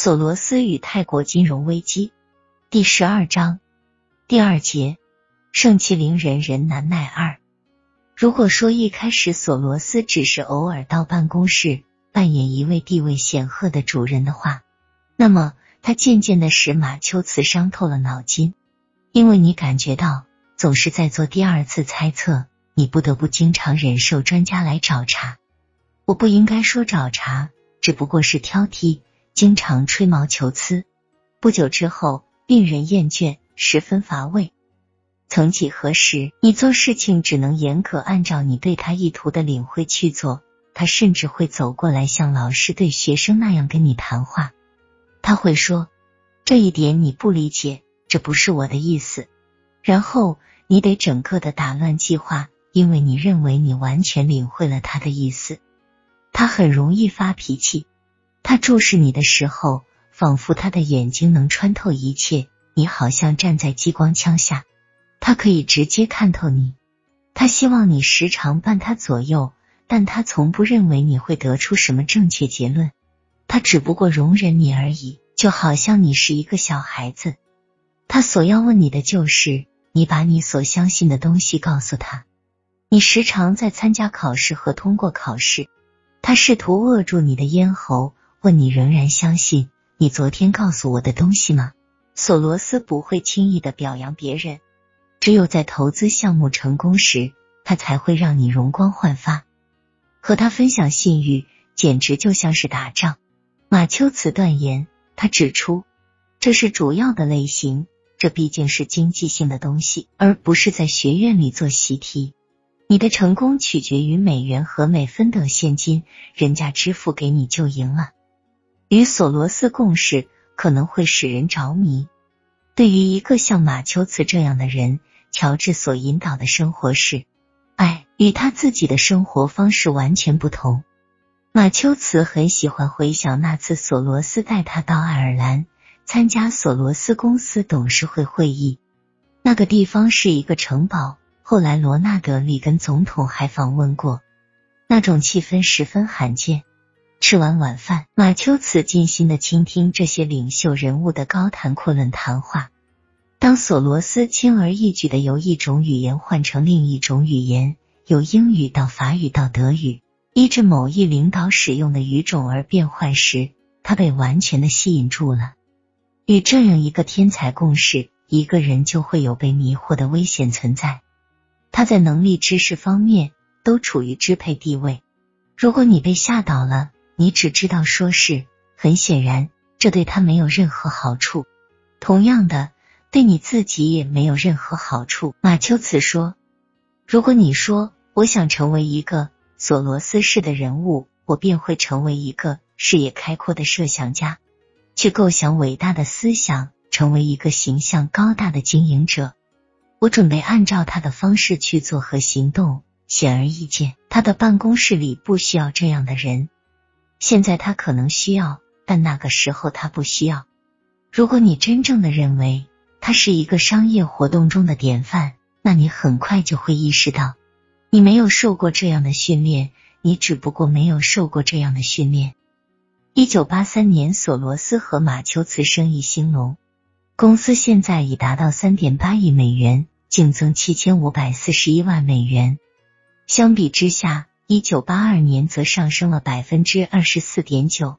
索罗斯与泰国金融危机第十二章第二节，盛气凌人人难耐二。如果说一开始索罗斯只是偶尔到办公室扮演一位地位显赫的主人的话，那么他渐渐的使马丘茨伤透了脑筋，因为你感觉到总是在做第二次猜测，你不得不经常忍受专家来找茬。我不应该说找茬，只不过是挑剔。经常吹毛求疵，不久之后令人厌倦，十分乏味。曾几何时，你做事情只能严格按照你对他意图的领会去做，他甚至会走过来像老师对学生那样跟你谈话。他会说：“这一点你不理解，这不是我的意思。”然后你得整个的打乱计划，因为你认为你完全领会了他的意思。他很容易发脾气。他注视你的时候，仿佛他的眼睛能穿透一切。你好像站在激光枪下，他可以直接看透你。他希望你时常伴他左右，但他从不认为你会得出什么正确结论。他只不过容忍你而已，就好像你是一个小孩子。他所要问你的就是，你把你所相信的东西告诉他。你时常在参加考试和通过考试。他试图扼住你的咽喉。问你仍然相信你昨天告诉我的东西吗？索罗斯不会轻易的表扬别人，只有在投资项目成功时，他才会让你容光焕发。和他分享信誉，简直就像是打仗。马丘茨断言，他指出这是主要的类型，这毕竟是经济性的东西，而不是在学院里做习题。你的成功取决于美元和美分等现金，人家支付给你就赢了。与索罗斯共事可能会使人着迷。对于一个像马丘茨这样的人，乔治所引导的生活是爱，与他自己的生活方式完全不同。马丘茨很喜欢回想那次索罗斯带他到爱尔兰参加索罗斯公司董事会会议。那个地方是一个城堡，后来罗纳德里根总统还访问过，那种气氛十分罕见。吃完晚饭，马丘茨尽心的倾听这些领袖人物的高谈阔论谈话。当索罗斯轻而易举的由一种语言换成另一种语言，由英语到法语到德语，依着某一领导使用的语种而变换时，他被完全的吸引住了。与这样一个天才共事，一个人就会有被迷惑的危险存在。他在能力、知识方面都处于支配地位。如果你被吓倒了，你只知道说是，很显然，这对他没有任何好处。同样的，对你自己也没有任何好处。马丘茨说：“如果你说我想成为一个索罗斯式的人物，我便会成为一个视野开阔的设想家，去构想伟大的思想，成为一个形象高大的经营者。我准备按照他的方式去做和行动。显而易见，他的办公室里不需要这样的人。”现在他可能需要，但那个时候他不需要。如果你真正的认为他是一个商业活动中的典范，那你很快就会意识到，你没有受过这样的训练，你只不过没有受过这样的训练。一九八三年，索罗斯和马丘茨生意兴隆，公司现在已达到三点八亿美元，净增七千五百四十一万美元。相比之下，一九八二年则上升了百分之二十四点九。